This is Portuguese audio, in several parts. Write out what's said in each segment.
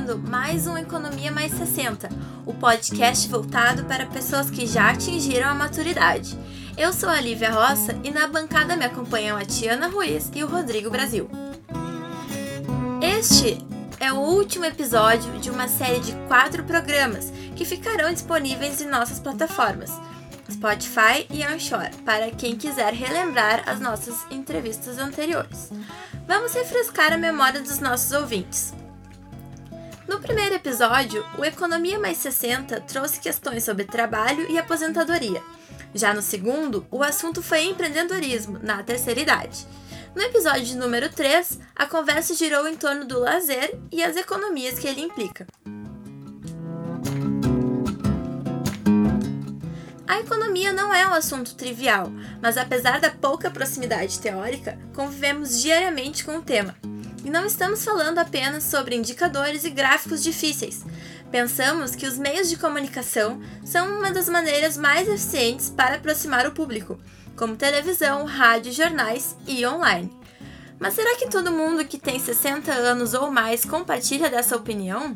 começando mais um Economia Mais 60, o podcast voltado para pessoas que já atingiram a maturidade. Eu sou a Lívia Roça e na bancada me acompanham a Tiana Ruiz e o Rodrigo Brasil. Este é o último episódio de uma série de quatro programas que ficarão disponíveis em nossas plataformas Spotify e Anchor para quem quiser relembrar as nossas entrevistas anteriores. Vamos refrescar a memória dos nossos ouvintes. No primeiro episódio, o Economia Mais 60 trouxe questões sobre trabalho e aposentadoria. Já no segundo, o assunto foi empreendedorismo na terceira idade. No episódio número 3, a conversa girou em torno do lazer e as economias que ele implica. A economia não é um assunto trivial, mas apesar da pouca proximidade teórica, convivemos diariamente com o tema. E não estamos falando apenas sobre indicadores e gráficos difíceis. Pensamos que os meios de comunicação são uma das maneiras mais eficientes para aproximar o público, como televisão, rádio, jornais e online. Mas será que todo mundo que tem 60 anos ou mais compartilha dessa opinião?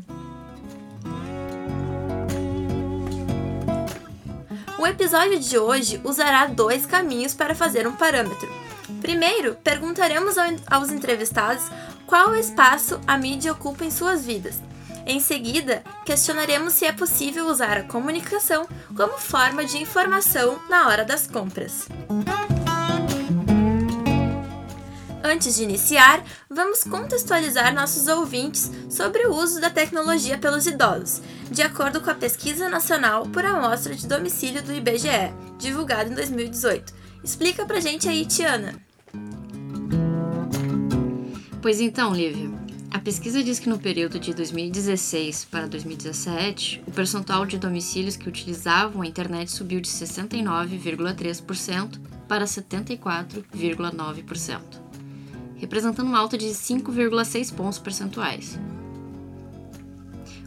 O episódio de hoje usará dois caminhos para fazer um parâmetro. Primeiro, perguntaremos aos entrevistados qual espaço a mídia ocupa em suas vidas. Em seguida, questionaremos se é possível usar a comunicação como forma de informação na hora das compras. Antes de iniciar, vamos contextualizar nossos ouvintes sobre o uso da tecnologia pelos idosos, de acordo com a Pesquisa Nacional por Amostra de Domicílio do IBGE, divulgada em 2018. Explica pra gente aí, Tiana. Pois então, Lívia. A pesquisa diz que no período de 2016 para 2017, o percentual de domicílios que utilizavam a internet subiu de 69,3% para 74,9%, representando uma alta de 5,6 pontos percentuais.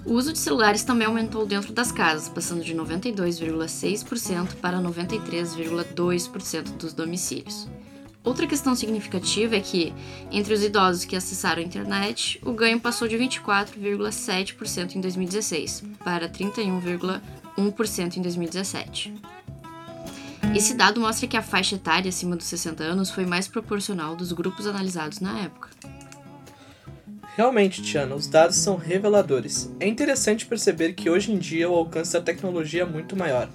O uso de celulares também aumentou dentro das casas, passando de 92,6% para 93,2% dos domicílios. Outra questão significativa é que, entre os idosos que acessaram a internet, o ganho passou de 24,7% em 2016 para 31,1% em 2017. Esse dado mostra que a faixa etária acima dos 60 anos foi mais proporcional dos grupos analisados na época. Realmente, Tiana, os dados são reveladores. É interessante perceber que hoje em dia o alcance da tecnologia é muito maior.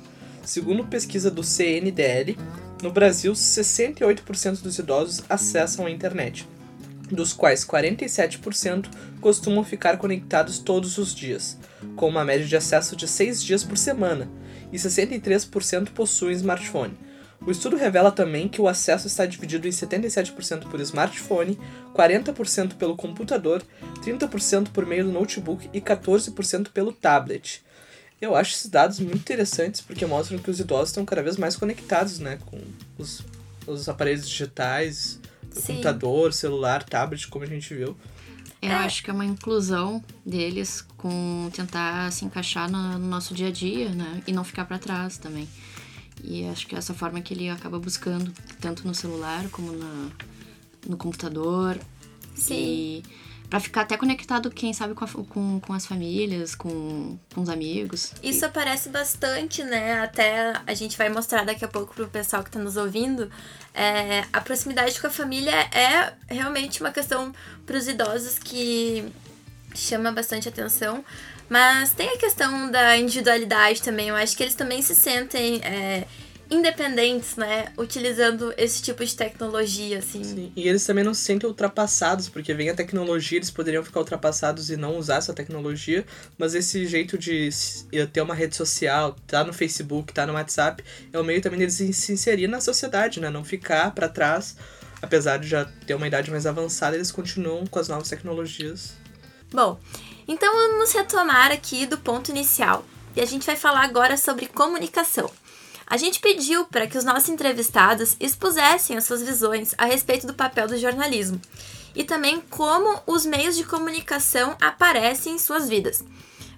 Segundo pesquisa do CNDL, no Brasil, 68% dos idosos acessam a internet, dos quais 47% costumam ficar conectados todos os dias, com uma média de acesso de 6 dias por semana, e 63% possuem smartphone. O estudo revela também que o acesso está dividido em 77% por smartphone, 40% pelo computador, 30% por meio do notebook e 14% pelo tablet. Eu acho esses dados muito interessantes porque mostram que os idosos estão cada vez mais conectados, né, com os, os aparelhos digitais, computador, celular, tablet, como a gente viu. Eu é. acho que é uma inclusão deles com tentar se encaixar no, no nosso dia a dia, né, e não ficar para trás também. E acho que é essa forma que ele acaba buscando, tanto no celular como na, no computador. Sim. E para ficar até conectado, quem sabe, com, a, com, com as famílias, com, com os amigos. Isso e... aparece bastante, né? Até a gente vai mostrar daqui a pouco pro pessoal que tá nos ouvindo. É, a proximidade com a família é realmente uma questão para os idosos que chama bastante atenção. Mas tem a questão da individualidade também. Eu acho que eles também se sentem. É, independentes, né? Utilizando esse tipo de tecnologia, assim. Sim. E eles também não se sentem ultrapassados, porque vem a tecnologia, eles poderiam ficar ultrapassados e não usar essa tecnologia, mas esse jeito de ter uma rede social, tá no Facebook, tá no WhatsApp, é o meio também deles se inserir na sociedade, né? Não ficar para trás, apesar de já ter uma idade mais avançada, eles continuam com as novas tecnologias. Bom, então vamos retomar aqui do ponto inicial. E a gente vai falar agora sobre comunicação. A gente pediu para que os nossos entrevistados expusessem as suas visões a respeito do papel do jornalismo e também como os meios de comunicação aparecem em suas vidas.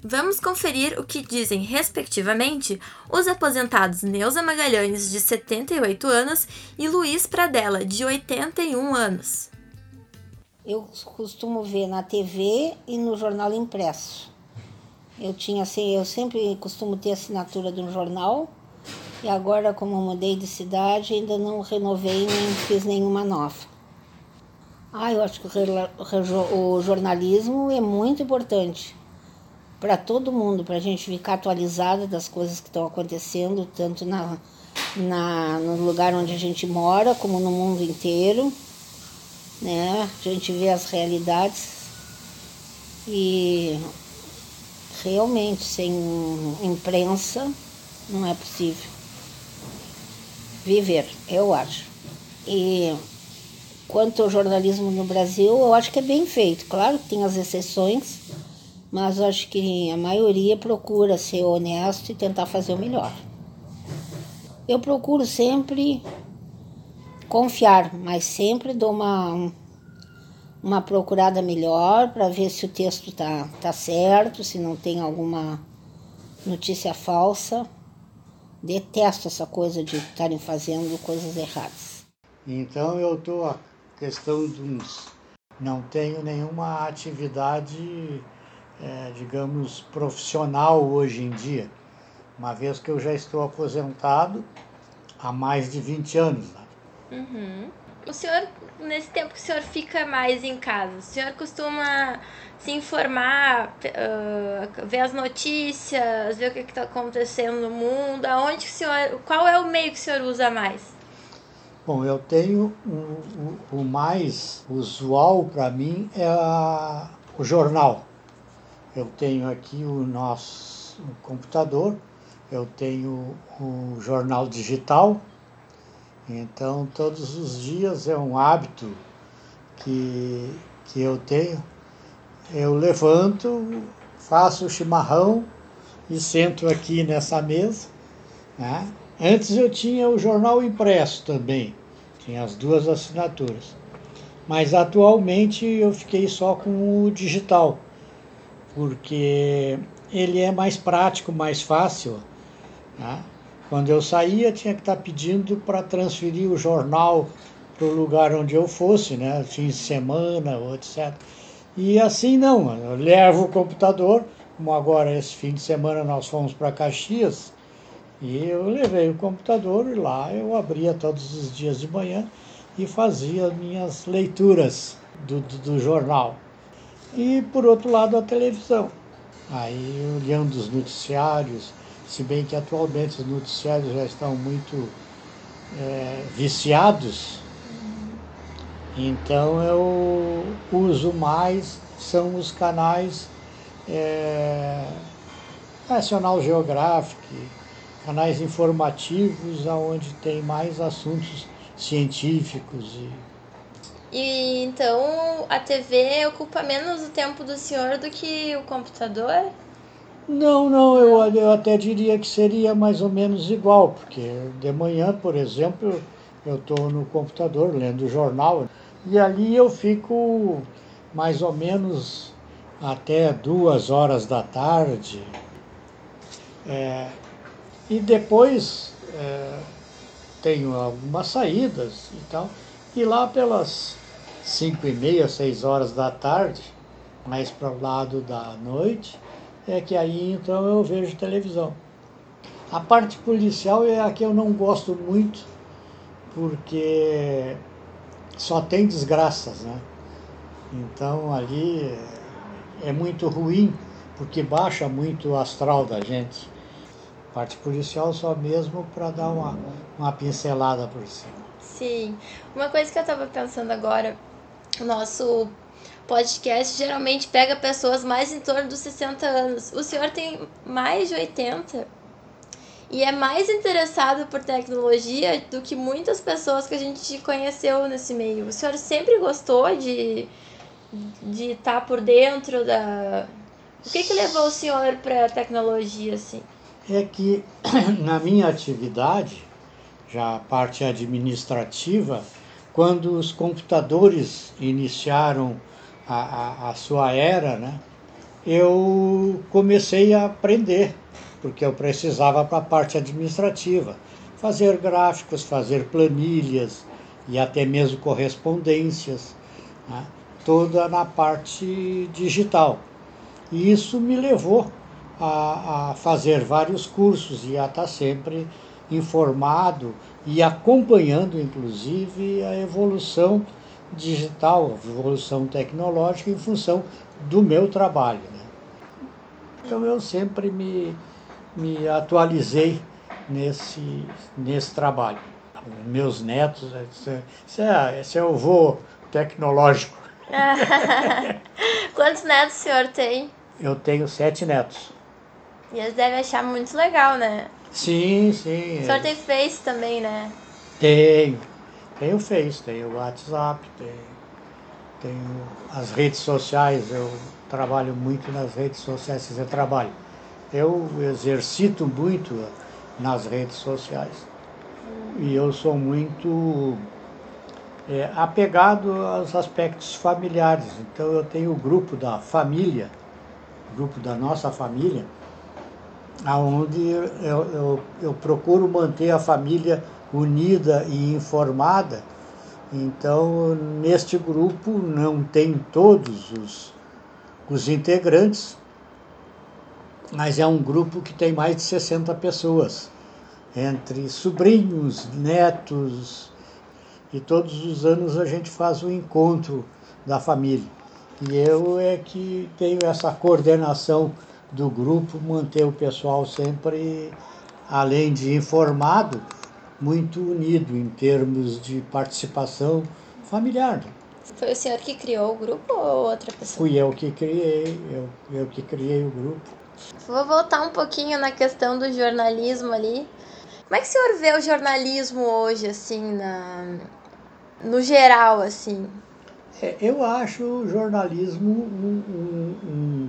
Vamos conferir o que dizem, respectivamente, os aposentados Neuza Magalhães, de 78 anos, e Luiz Pradella, de 81 anos. Eu costumo ver na TV e no jornal impresso. Eu tinha assim, eu sempre costumo ter assinatura de um jornal e agora como mudei de cidade ainda não renovei nem fiz nenhuma nova. Ah, eu acho que o jornalismo é muito importante para todo mundo, para a gente ficar atualizada das coisas que estão acontecendo, tanto na, na, no lugar onde a gente mora, como no mundo inteiro né? A gente vê as realidades e realmente sem imprensa não é possível viver, eu acho. E quanto ao jornalismo no Brasil, eu acho que é bem feito. Claro que tem as exceções, mas acho que a maioria procura ser honesto e tentar fazer o melhor. Eu procuro sempre confiar, mas sempre dou uma, uma procurada melhor para ver se o texto tá, tá certo, se não tem alguma notícia falsa. Detesto essa coisa de estarem fazendo coisas erradas. Então eu estou a questão de uns. Não tenho nenhuma atividade, é, digamos, profissional hoje em dia, uma vez que eu já estou aposentado há mais de 20 anos. Né? Uhum. O senhor, nesse tempo que o senhor fica mais em casa, o senhor costuma se informar, uh, ver as notícias, ver o que está acontecendo no mundo? Aonde o senhor, qual é o meio que o senhor usa mais? Bom, eu tenho um, o, o mais usual para mim é a, o jornal. Eu tenho aqui o nosso computador, eu tenho o jornal digital, então, todos os dias é um hábito que, que eu tenho. Eu levanto, faço o chimarrão e sento aqui nessa mesa. Né? Antes eu tinha o jornal impresso também, tinha as duas assinaturas. Mas atualmente eu fiquei só com o digital, porque ele é mais prático, mais fácil. Né? Quando eu saía, tinha que estar pedindo para transferir o jornal para o lugar onde eu fosse, né? fim de semana etc. E assim não, eu levo o computador, como agora esse fim de semana nós fomos para Caxias, e eu levei o computador e lá eu abria todos os dias de manhã e fazia minhas leituras do, do, do jornal. E por outro lado a televisão. Aí olhando os noticiários, se bem que atualmente os noticiários já estão muito é, viciados, então eu uso mais são os canais é, National Geographic, canais informativos onde tem mais assuntos científicos e e então a TV ocupa menos o tempo do senhor do que o computador? Não, não, eu, eu até diria que seria mais ou menos igual, porque de manhã, por exemplo, eu estou no computador lendo o jornal e ali eu fico mais ou menos até duas horas da tarde. É, e depois é, tenho algumas saídas e tal. E lá pelas cinco e meia, seis horas da tarde, mais para o lado da noite, é que aí então eu vejo televisão. A parte policial é a que eu não gosto muito, porque só tem desgraças, né? Então ali é muito ruim, porque baixa muito o astral da gente. Parte policial só mesmo para dar uma, uma pincelada por cima. Sim. Uma coisa que eu estava pensando agora, o nosso podcast geralmente pega pessoas mais em torno dos 60 anos. O senhor tem mais de 80 e é mais interessado por tecnologia do que muitas pessoas que a gente conheceu nesse meio. O senhor sempre gostou de de estar tá por dentro da o que que levou o senhor para a tecnologia assim? É que na minha atividade, já a parte administrativa, quando os computadores iniciaram a, a, a sua era, né, eu comecei a aprender, porque eu precisava para a parte administrativa, fazer gráficos, fazer planilhas e até mesmo correspondências. Né? toda na parte digital. E isso me levou a, a fazer vários cursos e a estar sempre informado e acompanhando, inclusive, a evolução digital, a evolução tecnológica em função do meu trabalho. Né? Então eu sempre me, me atualizei nesse, nesse trabalho. Meus netos, esse é, esse é o vô tecnológico. Quantos netos o senhor tem? Eu tenho sete netos. E eles devem achar muito legal, né? Sim, sim. O senhor tem Face também, né? Tenho. Tenho Face, tenho WhatsApp, tenho, tenho as redes sociais. Eu trabalho muito nas redes sociais. Dizer, trabalho. Eu exercito muito nas redes sociais. E eu sou muito é, apegado aos aspectos familiares. Então eu tenho o grupo da família, grupo da nossa família, aonde eu, eu, eu procuro manter a família unida e informada. Então, neste grupo não tem todos os, os integrantes, mas é um grupo que tem mais de 60 pessoas, entre sobrinhos, netos, e todos os anos a gente faz o um encontro da família. E eu é que tenho essa coordenação do grupo, manter o pessoal sempre, além de informado, muito unido em termos de participação familiar. Foi o senhor que criou o grupo ou outra pessoa? Fui eu que criei, eu, eu que criei o grupo. Vou voltar um pouquinho na questão do jornalismo ali. Como é que o senhor vê o jornalismo hoje, assim, na... no geral, assim? É, eu acho o jornalismo um, um, um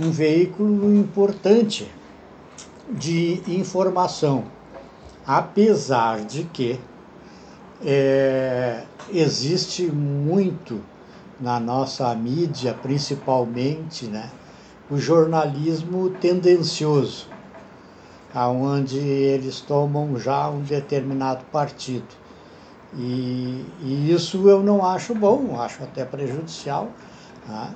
um veículo importante de informação, apesar de que é, existe muito na nossa mídia, principalmente, né, o jornalismo tendencioso, aonde eles tomam já um determinado partido. E, e isso eu não acho bom, acho até prejudicial. Tá?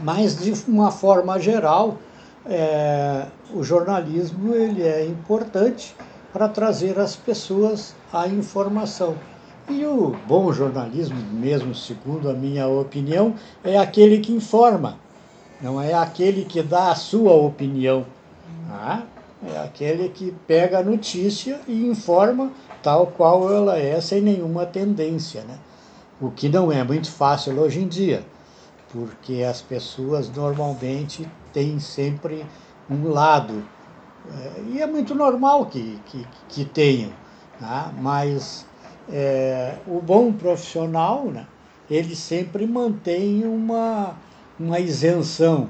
Mas, de uma forma geral, é, o jornalismo ele é importante para trazer às pessoas a informação. E o bom jornalismo, mesmo segundo a minha opinião, é aquele que informa, não é aquele que dá a sua opinião. Tá? É aquele que pega a notícia e informa tal qual ela é, sem nenhuma tendência. Né? O que não é muito fácil hoje em dia porque as pessoas normalmente têm sempre um lado. É, e é muito normal que, que, que tenham, né? mas é, o bom profissional, né, ele sempre mantém uma, uma isenção.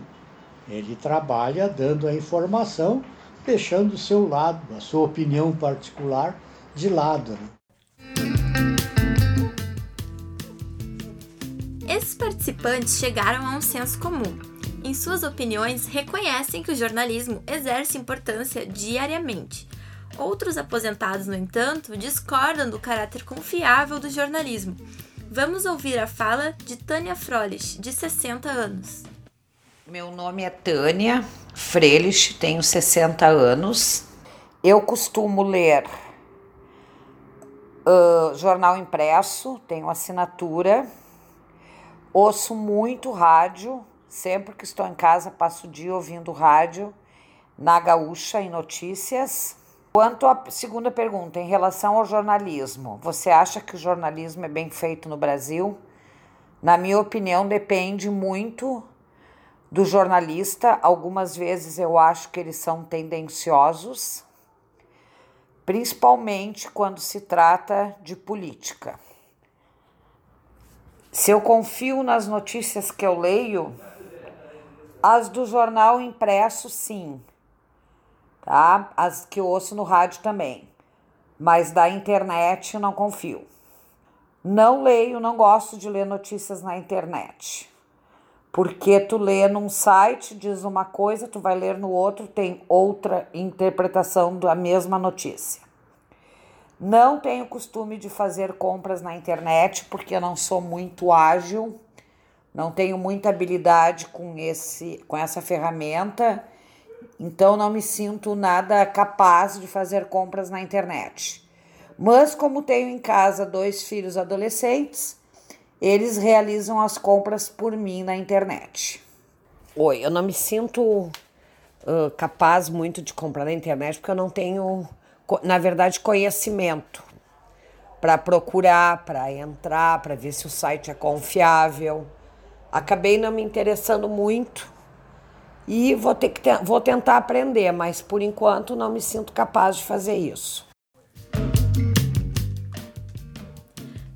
Ele trabalha dando a informação, deixando o seu lado, a sua opinião particular de lado. Né? Esses participantes chegaram a um senso comum. Em suas opiniões, reconhecem que o jornalismo exerce importância diariamente. Outros aposentados, no entanto, discordam do caráter confiável do jornalismo. Vamos ouvir a fala de Tânia Frolich, de 60 anos. Meu nome é Tânia Frelich, tenho 60 anos. Eu costumo ler uh, jornal impresso, tenho assinatura Ouço muito rádio, sempre que estou em casa passo o dia ouvindo rádio na Gaúcha em notícias. Quanto à segunda pergunta, em relação ao jornalismo, você acha que o jornalismo é bem feito no Brasil? Na minha opinião, depende muito do jornalista. Algumas vezes eu acho que eles são tendenciosos, principalmente quando se trata de política. Se eu confio nas notícias que eu leio, as do jornal impresso, sim, tá? As que ouço no rádio também, mas da internet não confio. Não leio, não gosto de ler notícias na internet. Porque tu lê num site, diz uma coisa, tu vai ler no outro, tem outra interpretação da mesma notícia. Não tenho costume de fazer compras na internet porque eu não sou muito ágil não tenho muita habilidade com, esse, com essa ferramenta, então não me sinto nada capaz de fazer compras na internet. Mas, como tenho em casa dois filhos adolescentes, eles realizam as compras por mim na internet. Oi, eu não me sinto uh, capaz muito de comprar na internet porque eu não tenho, na verdade, conhecimento para procurar, para entrar, para ver se o site é confiável. Acabei não me interessando muito e vou ter que te vou tentar aprender, mas por enquanto não me sinto capaz de fazer isso.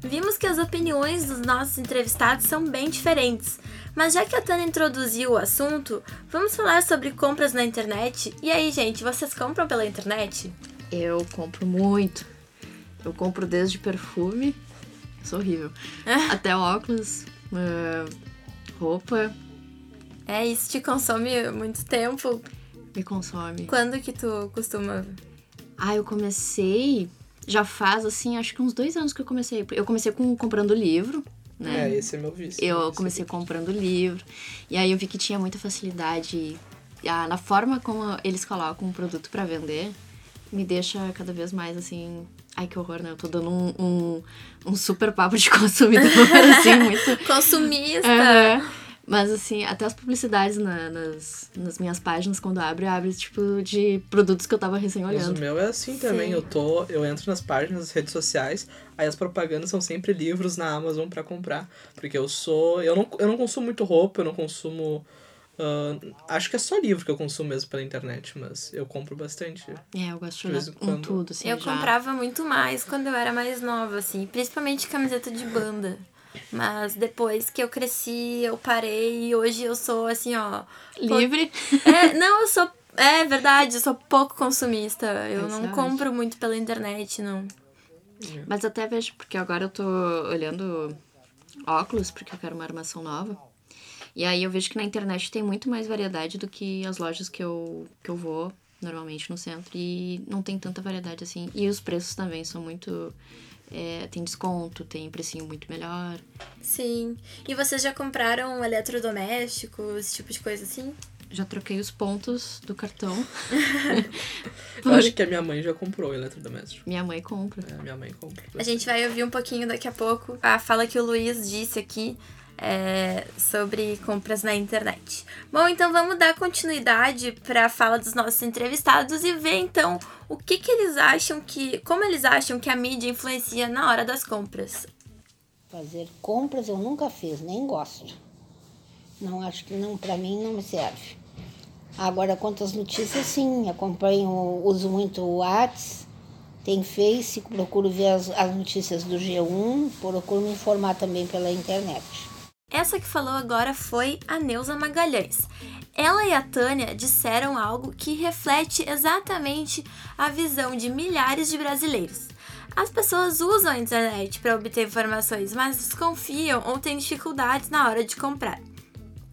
Vimos que as opiniões dos nossos entrevistados são bem diferentes, mas já que a Tana introduziu o assunto, vamos falar sobre compras na internet. E aí, gente, vocês compram pela internet? Eu compro muito. Eu compro desde perfume, sou horrível, até óculos, uh, roupa. É, isso te consome muito tempo. Me consome. Quando que tu costuma? Ah, eu comecei. Já faz, assim, acho que uns dois anos que eu comecei. Eu comecei com comprando livro, né? É, esse é meu vício. Eu comecei comprando livro. E aí eu vi que tinha muita facilidade. Ah, na forma como eles colocam um produto para vender, me deixa cada vez mais assim. Ai, que horror, né? Eu tô dando um, um, um super papo de consumidor, assim, muito. Consumista! Uhum. Mas, assim, até as publicidades na, nas, nas minhas páginas, quando abre, abre, tipo, de produtos que eu tava recém Mas olhando. o meu é assim também. Sim. Eu tô, eu entro nas páginas, nas redes sociais, aí as propagandas são sempre livros na Amazon pra comprar, porque eu sou, eu não, eu não consumo muito roupa, eu não consumo ah, acho que é só livro que eu consumo mesmo pela internet, mas eu compro bastante. É, eu gosto de olhar quando. tudo, assim, Eu já. comprava muito mais quando eu era mais nova, assim, principalmente camiseta de banda. Mas depois que eu cresci, eu parei e hoje eu sou assim, ó. Livre. É, não, eu sou. É verdade, eu sou pouco consumista. Eu não compro muito pela internet, não. Mas até vejo, porque agora eu tô olhando óculos, porque eu quero uma armação nova. E aí eu vejo que na internet tem muito mais variedade do que as lojas que eu, que eu vou normalmente no centro. E não tem tanta variedade assim. E os preços também são muito. é, tem desconto, tem precinho muito melhor. Sim. E vocês já compraram eletrodomésticos, esse tipo de coisa assim? Já troquei os pontos do cartão. Eu acho que a minha mãe já comprou eletrodoméstico. Minha mãe compra. É, minha mãe compra. A gente vai ouvir um pouquinho daqui a pouco a fala que o Luiz disse aqui é, sobre compras na internet. Bom, então vamos dar continuidade para a fala dos nossos entrevistados e ver então o que, que eles acham que. como eles acham que a mídia influencia na hora das compras. Fazer compras eu nunca fiz, nem gosto. Não acho que não, para mim não me serve. Agora, quanto às notícias, sim, acompanho, uso muito o Whats, tem Face, procuro ver as, as notícias do G1, procuro me informar também pela internet. Essa que falou agora foi a Neuza Magalhães. Ela e a Tânia disseram algo que reflete exatamente a visão de milhares de brasileiros. As pessoas usam a internet para obter informações, mas desconfiam ou têm dificuldades na hora de comprar.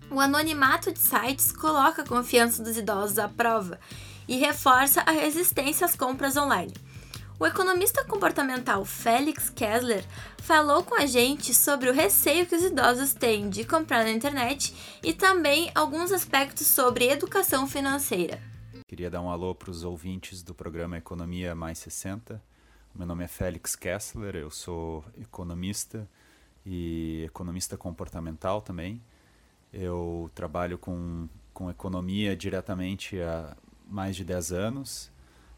O anonimato de sites coloca a confiança dos idosos à prova e reforça a resistência às compras online. O economista comportamental Félix Kessler falou com a gente sobre o receio que os idosos têm de comprar na internet e também alguns aspectos sobre educação financeira. Queria dar um alô para os ouvintes do programa Economia Mais 60. Meu nome é Félix Kessler, eu sou economista e economista comportamental também. Eu trabalho com, com economia diretamente há mais de 10 anos.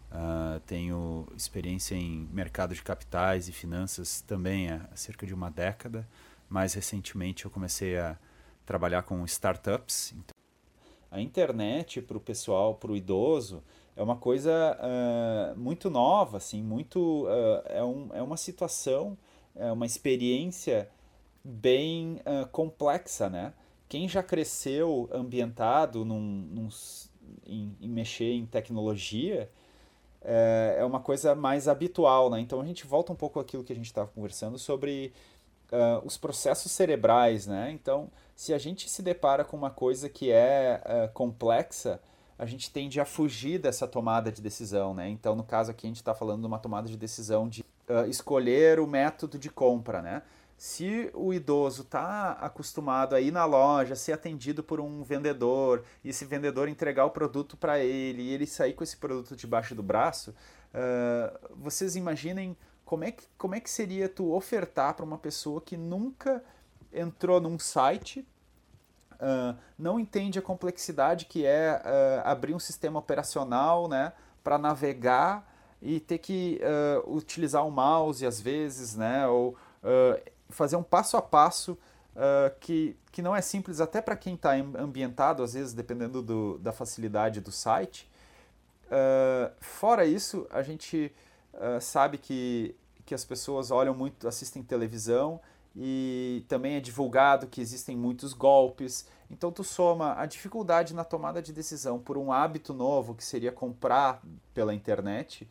Uh, tenho experiência em mercado de capitais e finanças também há cerca de uma década. Mais recentemente eu comecei a trabalhar com startups. Então, a internet para o pessoal, para o idoso, é uma coisa uh, muito nova, assim, muito uh, é, um, é uma situação, é uma experiência bem complexa, né? Quem já cresceu ambientado num, num em, em, mexer em tecnologia é, é, uma coisa mais habitual, né? Então a gente volta um pouco àquilo que a gente estava conversando sobre os processos cerebrais, né? Então se a gente se depara com uma coisa que é complexa a gente tende a fugir dessa tomada de decisão, né? Então, no caso aqui, a gente está falando de uma tomada de decisão de uh, escolher o método de compra, né? Se o idoso está acostumado a ir na loja, ser atendido por um vendedor, e esse vendedor entregar o produto para ele, e ele sair com esse produto debaixo do braço, uh, vocês imaginem como é, que, como é que seria tu ofertar para uma pessoa que nunca entrou num site, uh, não entende a complexidade que é uh, abrir um sistema operacional né, para navegar e ter que utilizar o mouse às vezes, né, ou fazer um passo a passo uh, que, que não é simples até para quem está ambientado, às vezes, dependendo do, da facilidade do site. Uh, fora isso, a gente uh, sabe que, que as pessoas olham muito, assistem televisão e também é divulgado que existem muitos golpes. Então tu soma a dificuldade na tomada de decisão por um hábito novo que seria comprar pela internet,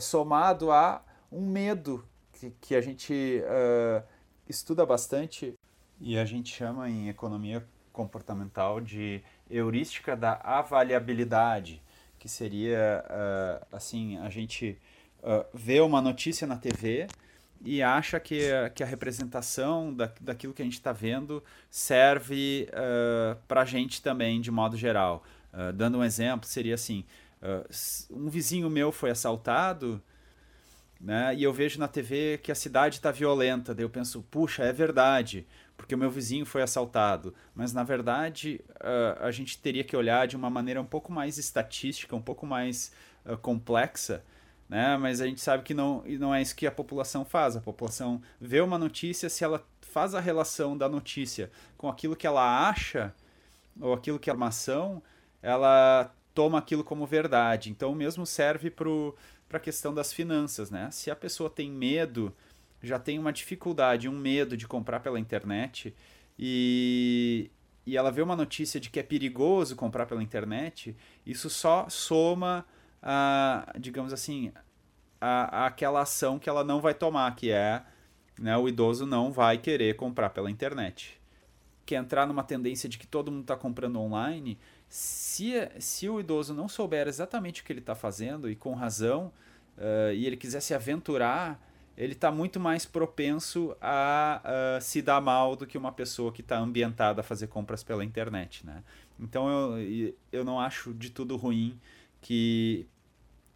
somado a um medo que, a gente uh, estuda bastante e a gente chama em economia comportamental de heurística da avaliabilidade, que seria uh, assim, a gente uh, vê uma notícia na TV e acha que, que a representação da, daquilo que a gente está vendo serve uh, para a gente também, de modo geral. Uh, dando um exemplo, seria assim: uh, um vizinho meu foi assaltado né? E eu vejo na TV que a cidade está violenta. Daí eu penso, puxa, é verdade, porque o meu vizinho foi assaltado. Mas na verdade uh, a gente teria que olhar de uma maneira um pouco mais estatística, um pouco mais uh, complexa. Né? Mas a gente sabe que não, não é isso que a população faz. A população vê uma notícia, se ela faz a relação da notícia com aquilo que ela acha, ou aquilo que é armação, ela toma aquilo como verdade. Então, mesmo serve para para a questão das finanças, né? Se a pessoa tem medo, já tem uma dificuldade, um medo de comprar pela internet e, e ela vê uma notícia de que é perigoso comprar pela internet, isso só soma a, digamos assim, a, a aquela ação que ela não vai tomar, que é né, o idoso não vai querer comprar pela internet. Que entrar numa tendência de que todo mundo está comprando online, se, se o idoso não souber exatamente o que ele está fazendo, e com razão, uh, e ele quiser se aventurar, ele está muito mais propenso a uh, se dar mal do que uma pessoa que está ambientada a fazer compras pela internet. Né? Então eu, eu não acho de tudo ruim que,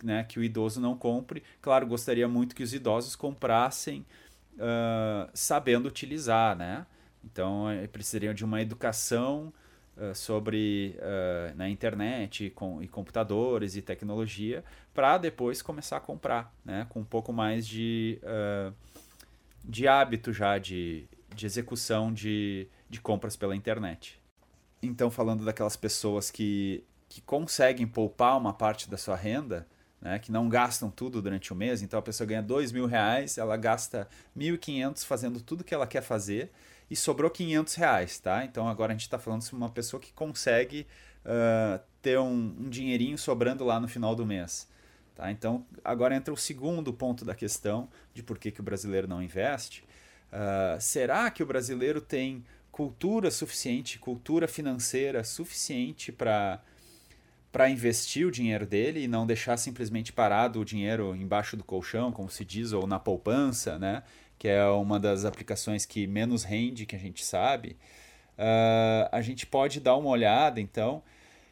né, que o idoso não compre. Claro, gostaria muito que os idosos comprassem uh, sabendo utilizar. Né? Então precisariam de uma educação uh, sobre uh, na internet com, e computadores e tecnologia para depois começar a comprar, né? com um pouco mais de, uh, de hábito já de, de execução de, de compras pela internet. Então, falando daquelas pessoas que, que conseguem poupar uma parte da sua renda, né, que não gastam tudo durante o mês, então a pessoa ganha dois mil reais, ela gasta 1.500 fazendo tudo que ela quer fazer e sobrou 500 reais, tá? Então agora a gente está falando sobre uma pessoa que consegue uh, ter um, um, dinheirinho sobrando lá no final do mês. Tá? Então agora entra o segundo ponto da questão de por que, que o brasileiro não investe. Uh, será que o brasileiro tem cultura suficiente, cultura financeira suficiente para para investir o dinheiro dele e não deixar simplesmente parado o dinheiro embaixo do colchão, como se diz, ou na poupança, né? Que é uma das aplicações que menos rende, que a gente sabe, uh, a gente pode dar uma olhada, então,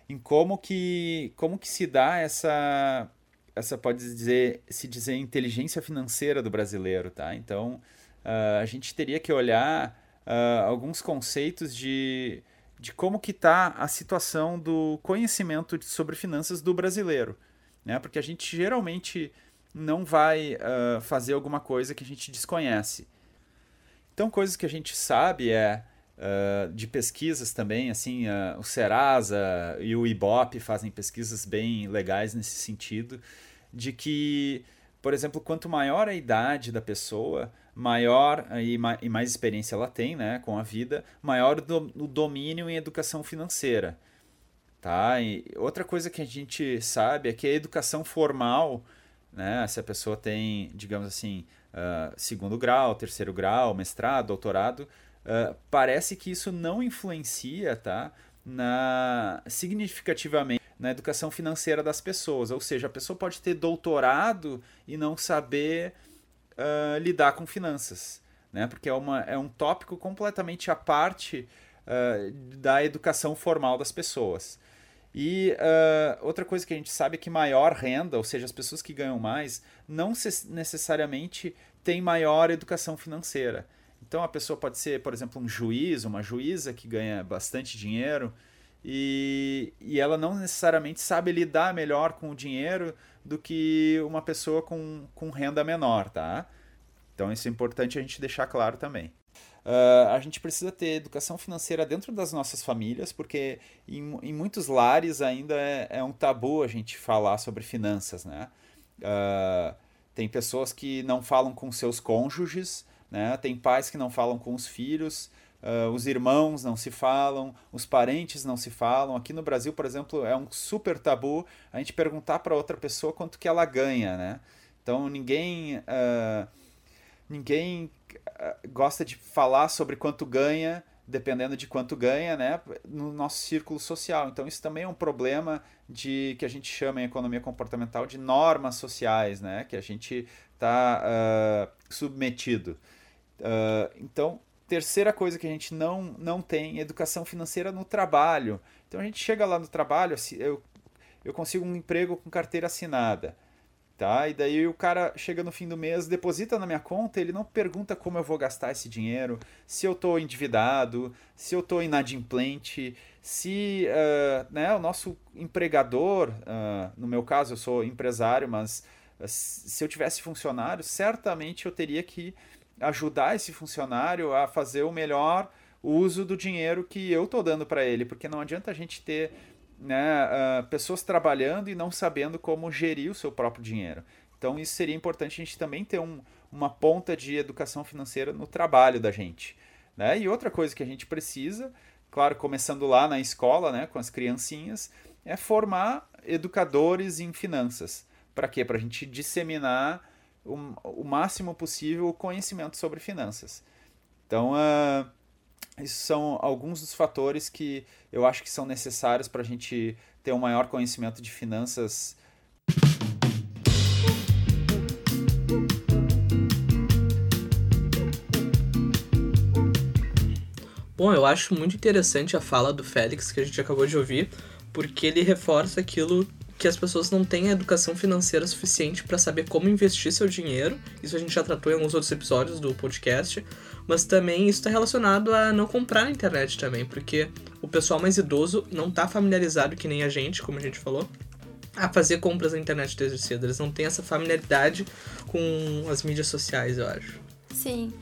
em como que, como que se dá essa, essa pode dizer, se dizer inteligência financeira do brasileiro, tá? Então, uh, a gente teria que olhar uh, alguns conceitos de, de como que está a situação do conhecimento sobre finanças do brasileiro, né? Porque a gente geralmente não vai uh, fazer alguma coisa que a gente desconhece. Então, coisas que a gente sabe é uh, de pesquisas também, assim, uh, o Serasa e o Ibope fazem pesquisas bem legais nesse sentido, de que, por exemplo, quanto maior a idade da pessoa, maior e, e mais experiência ela tem né, com a vida, maior o domínio em educação financeira. Tá? E outra coisa que a gente sabe é que a educação formal né? Se a pessoa tem, digamos assim, uh, segundo grau, terceiro grau, mestrado, doutorado, uh, parece que isso não influencia, tá? Na, significativamente na educação financeira das pessoas. Ou seja, a pessoa pode ter doutorado e não saber uh, lidar com finanças. né? Porque é, uma, é um tópico completamente à parte da educação formal das pessoas. E uh, outra coisa que a gente sabe é que maior renda, ou seja, as pessoas que ganham mais, não necessariamente têm maior educação financeira. Então a pessoa pode ser, por exemplo, um juiz, uma juíza que ganha bastante dinheiro e, e ela não necessariamente sabe lidar melhor com o dinheiro do que uma pessoa com, com renda menor, tá? Então isso é importante a gente deixar claro também. Uh, a gente precisa ter educação financeira dentro das nossas famílias, porque em, em muitos lares ainda é, é, um tabu a gente falar sobre finanças, né? Uh, tem pessoas que não falam com seus cônjuges, né? Tem pais que não falam com os filhos, uh, os irmãos não se falam, os parentes não se falam. Aqui no Brasil, por exemplo, é um super tabu a gente perguntar para outra pessoa quanto que ela ganha, né? Então ninguém ninguém gosta de falar sobre quanto ganha dependendo de quanto ganha, né, no nosso círculo social. Então isso também é um problema de que a gente chama em economia comportamental de normas sociais, né, que a gente está uh, submetido. Uh, então, terceira coisa que a gente não, não tem, educação financeira no trabalho. Então a gente chega lá no trabalho, eu, eu consigo um emprego com carteira assinada. Tá? E daí o cara chega no fim do mês, deposita na minha conta, ele não pergunta como eu vou gastar esse dinheiro, se eu estou endividado, se eu estou inadimplente, se uh, né, o nosso empregador, uh, no meu caso eu sou empresário, mas uh, se eu tivesse funcionário, certamente eu teria que ajudar esse funcionário a fazer o melhor uso do dinheiro que eu estou dando para ele, porque não adianta a gente ter né, uh, pessoas trabalhando e não sabendo como gerir o seu próprio dinheiro. Então isso seria importante a gente também ter um, uma ponta de educação financeira no trabalho da gente. Né? E outra coisa que a gente precisa, claro, começando lá na escola, né, com as criancinhas, é formar educadores em finanças. Para quê? Para a gente disseminar o, o máximo possível o conhecimento sobre finanças. Então, uh, esses são alguns dos fatores que eu acho que são necessários para a gente ter um maior conhecimento de finanças. Bom, eu acho muito interessante a fala do Félix que a gente acabou de ouvir, porque ele reforça aquilo que as pessoas não têm educação financeira suficiente para saber como investir seu dinheiro. Isso a gente já tratou em alguns outros episódios do podcast. Mas também isso está relacionado a não comprar na internet também, porque o pessoal mais idoso não está familiarizado, que nem a gente, como a gente falou, a fazer compras na internet desde cedo. Eles não têm essa familiaridade com as mídias sociais, eu acho. Sim.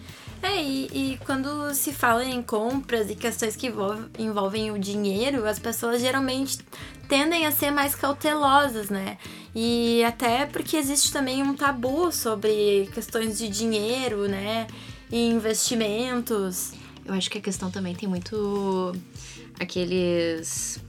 É, e, e, quando se fala em compras e questões que envolvem, envolvem o dinheiro, as pessoas geralmente tendem a ser mais cautelosas, né? E até porque existe também um tabu sobre questões de dinheiro, né? E investimentos. Eu acho que a questão também tem muito aqueles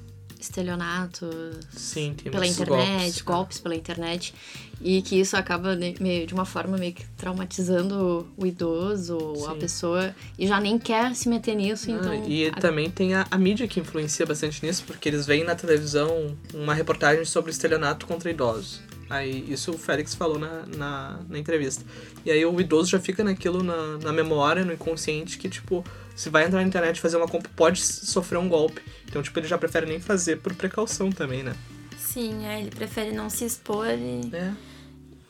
estelionatos Sim, pela internet, golpes. golpes pela internet e que isso acaba meio, de uma forma meio que traumatizando o idoso, Sim. a pessoa, e já nem quer se meter nisso, ah, então... E a... também tem a, a, mídia que influencia bastante nisso, porque eles veem na televisão uma reportagem sobre estelionato contra idosos. Aí isso o Félix falou na, na, na, entrevista. E aí o idoso já fica naquilo na, na memória, no inconsciente, que tipo, se vai entrar na internet fazer uma compra, pode sofrer um golpe. Então, tipo, ele já prefere nem fazer por precaução também, né? Sim, é, ele prefere não se expor e... É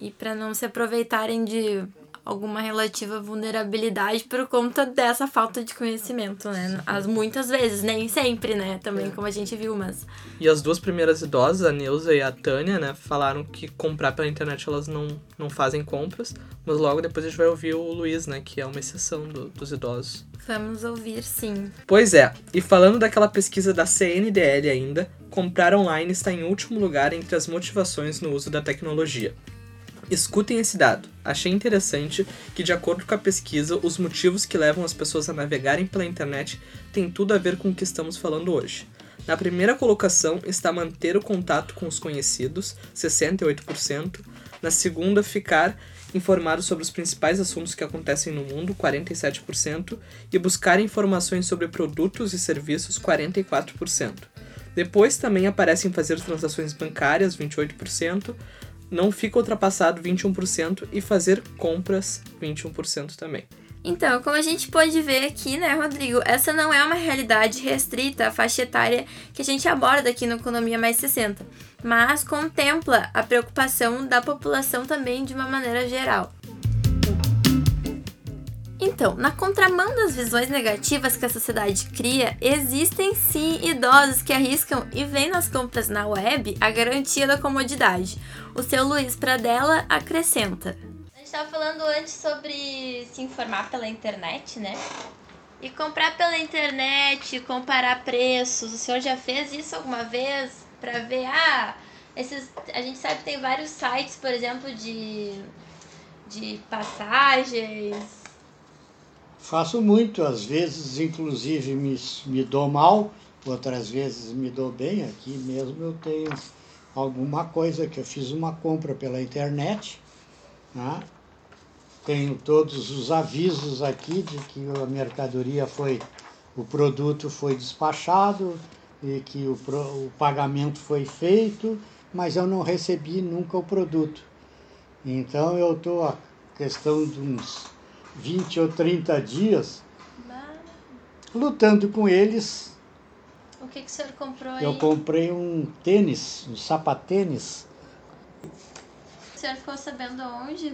e para não se aproveitarem de alguma relativa vulnerabilidade por conta dessa falta de conhecimento, né? As muitas vezes, nem sempre, né? Também, é. como a gente viu, mas. E as duas primeiras idosas, a Neuza e a Tânia, né, falaram que comprar pela internet elas não, não fazem compras, mas logo depois a gente vai ouvir o Luiz, né, que é uma exceção do, dos idosos. Vamos ouvir, sim. Pois é, e falando daquela pesquisa da CNDL ainda, comprar online está em último lugar entre as motivações no uso da tecnologia. Escutem esse dado. Achei interessante que, de acordo com a pesquisa, os motivos que levam as pessoas a navegarem pela internet têm tudo a ver com o que estamos falando hoje. Na primeira colocação está manter o contato com os conhecidos, 68%. Na segunda, ficar informado sobre os principais assuntos que acontecem no mundo, 47%. E buscar informações sobre produtos e serviços, 44%. Depois também aparecem fazer transações bancárias, 28%, não fica ultrapassado 21% e fazer compras 21% também. Então, como a gente pode ver aqui, né, Rodrigo, essa não é uma realidade restrita à faixa etária que a gente aborda aqui no Economia Mais 60, mas contempla a preocupação da população também de uma maneira geral. Então, na contramão das visões negativas que a sociedade cria, existem sim idosos que arriscam e veem nas compras na web a garantia da comodidade. O seu Luiz Pradella acrescenta. A gente estava falando antes sobre se informar pela internet, né? E comprar pela internet, comparar preços. O senhor já fez isso alguma vez para ver ah, esses a gente sabe que tem vários sites, por exemplo, de de passagens, Faço muito, às vezes, inclusive, me, me dou mal, outras vezes me dou bem. Aqui mesmo eu tenho alguma coisa que eu fiz uma compra pela internet. Né? Tenho todos os avisos aqui de que a mercadoria foi, o produto foi despachado e que o, o pagamento foi feito, mas eu não recebi nunca o produto. Então eu estou a questão de uns 20 ou 30 dias lutando com eles. O que, que o senhor comprou aí? Eu comprei um tênis, um sapatênis. O senhor ficou sabendo onde?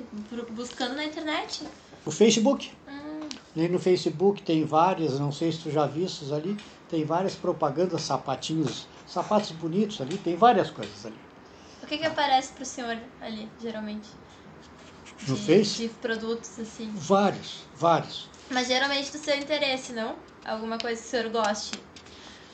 Buscando na internet? O Facebook. Hum. E no Facebook tem várias, não sei se tu já vistes ali, tem várias propagandas, sapatinhos, sapatos bonitos ali, tem várias coisas ali. O que, que aparece para o senhor ali, geralmente? No de, Face? De produtos, assim. Vários, vários. Mas geralmente do seu interesse, não? Alguma coisa que o senhor goste.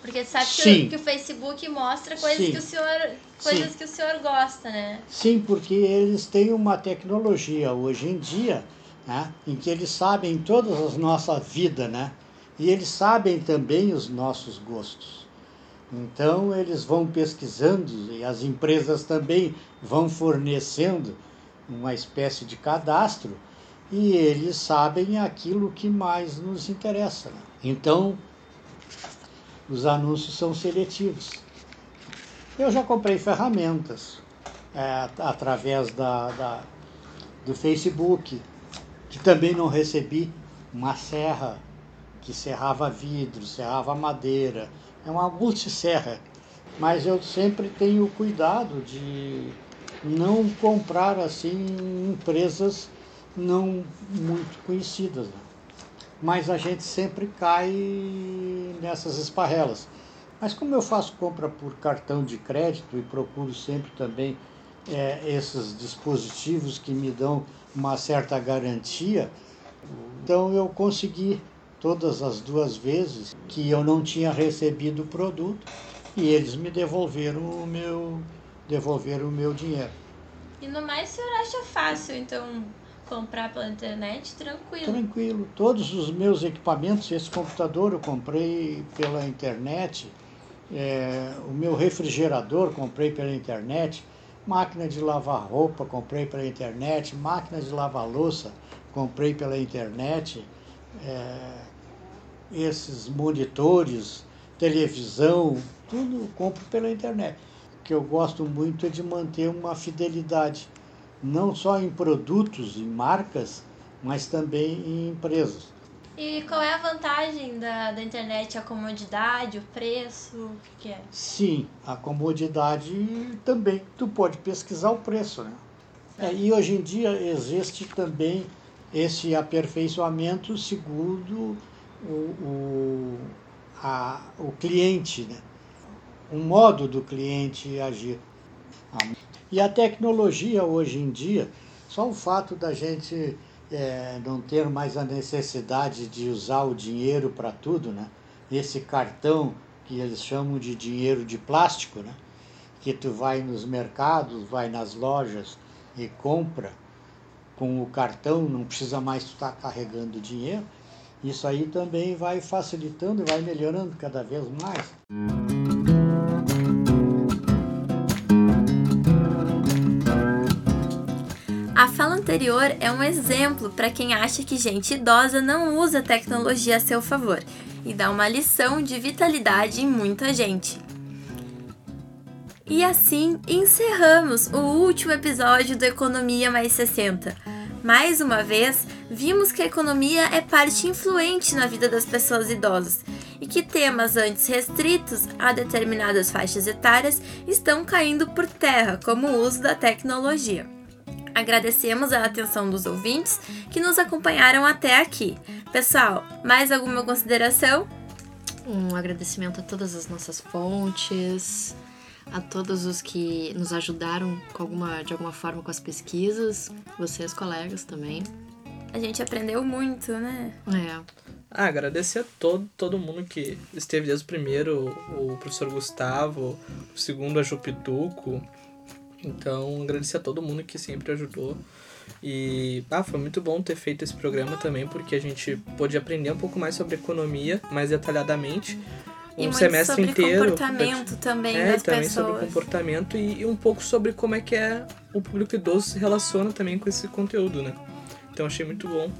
Porque sabe que, o, que o Facebook mostra coisas Sim. que o senhor. coisas Sim. que o senhor gosta, né? Sim, porque eles têm uma tecnologia hoje em dia, né, em que eles sabem toda a nossa vida, né? E eles sabem também os nossos gostos. Então eles vão pesquisando e as empresas também vão fornecendo uma espécie de cadastro e eles sabem aquilo que mais nos interessa. né? Então os anúncios são seletivos. Eu já comprei ferramentas é, através da, da- do Facebook, que também não recebi uma serra que serrava vidro, serrava madeira, é uma multisserra. Mas eu sempre tenho cuidado de não comprar assim em empresas não muito conhecidas. né? Mas a gente sempre cai nessas esparrelas. Mas como eu faço compra por cartão de crédito e procuro sempre também é, esses dispositivos que me dão uma certa garantia, então eu consegui todas as duas vezes que eu não tinha recebido o produto e eles me devolveram o meu devolveram o meu dinheiro. E no mais o senhor acha fácil, então, comprar pela internet tranquilo. Tranquilo. Todos os meus equipamentos, esse computador eu comprei pela internet, é, o meu refrigerador comprei pela internet, máquina de lavar roupa comprei pela internet, máquina de lavar louça comprei pela internet, é, esses monitores, televisão, tudo compro pela internet. O que eu gosto muito é de manter uma fidelidade, não só em produtos, em marcas, mas também em empresas. E qual é a vantagem da, da internet? A comodidade, o preço? O que, que é? Sim, a comodidade também. Tu pode pesquisar o preço, né? É, e hoje em dia existe também esse aperfeiçoamento segundo o, o, a, o cliente, né? O modo do cliente agir. E a tecnologia hoje em dia, só o fato da gente é, não ter mais a necessidade de usar o dinheiro para tudo, né? Esse cartão que eles chamam de dinheiro de plástico, né? Que tu vai nos mercados, vai nas lojas e compra com o cartão, não precisa mais estar carregando dinheiro. Isso aí também vai facilitando e vai melhorando cada vez mais. Anterior é um exemplo para quem acha que gente idosa não usa tecnologia a seu favor e dá uma lição de vitalidade em muita gente. E assim encerramos o último episódio do Economia Mais 60. Mais uma vez, vimos que a economia é parte influente na vida das pessoas idosas e que temas antes restritos a determinadas faixas etárias estão caindo por terra, como o uso da tecnologia. Agradecemos a atenção dos ouvintes que nos acompanharam até aqui. Pessoal, mais alguma consideração? Um agradecimento a todas as nossas fontes, a todos os que nos ajudaram com alguma, de alguma forma com as pesquisas, vocês colegas também. A gente aprendeu muito, né? É. Ah, agradecer a todo, todo mundo que esteve desde o primeiro, o professor Gustavo, o segundo a Jupituco. Então, agradecer a todo mundo que sempre ajudou. E ah, foi muito bom ter feito esse programa também, porque a gente pôde aprender um pouco mais sobre economia, mais detalhadamente. Um e semestre sobre inteiro. comportamento também é, das também pessoas. sobre comportamento e, e um pouco sobre como é que é o público idoso se relaciona também com esse conteúdo, né? Então achei muito bom.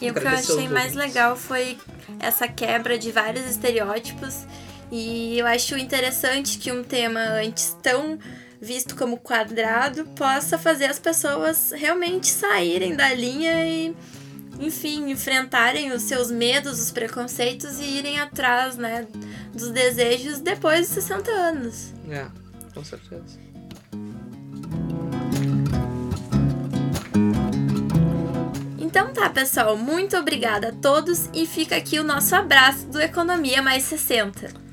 E o que eu achei mais legal foi essa quebra de vários estereótipos. E eu acho interessante que um tema antes tão visto como quadrado possa fazer as pessoas realmente saírem da linha e, enfim, enfrentarem os seus medos, os preconceitos e irem atrás, né, dos desejos depois dos 60 anos. É, com certeza. Então tá, pessoal, muito obrigada a todos e fica aqui o nosso abraço do Economia Mais 60.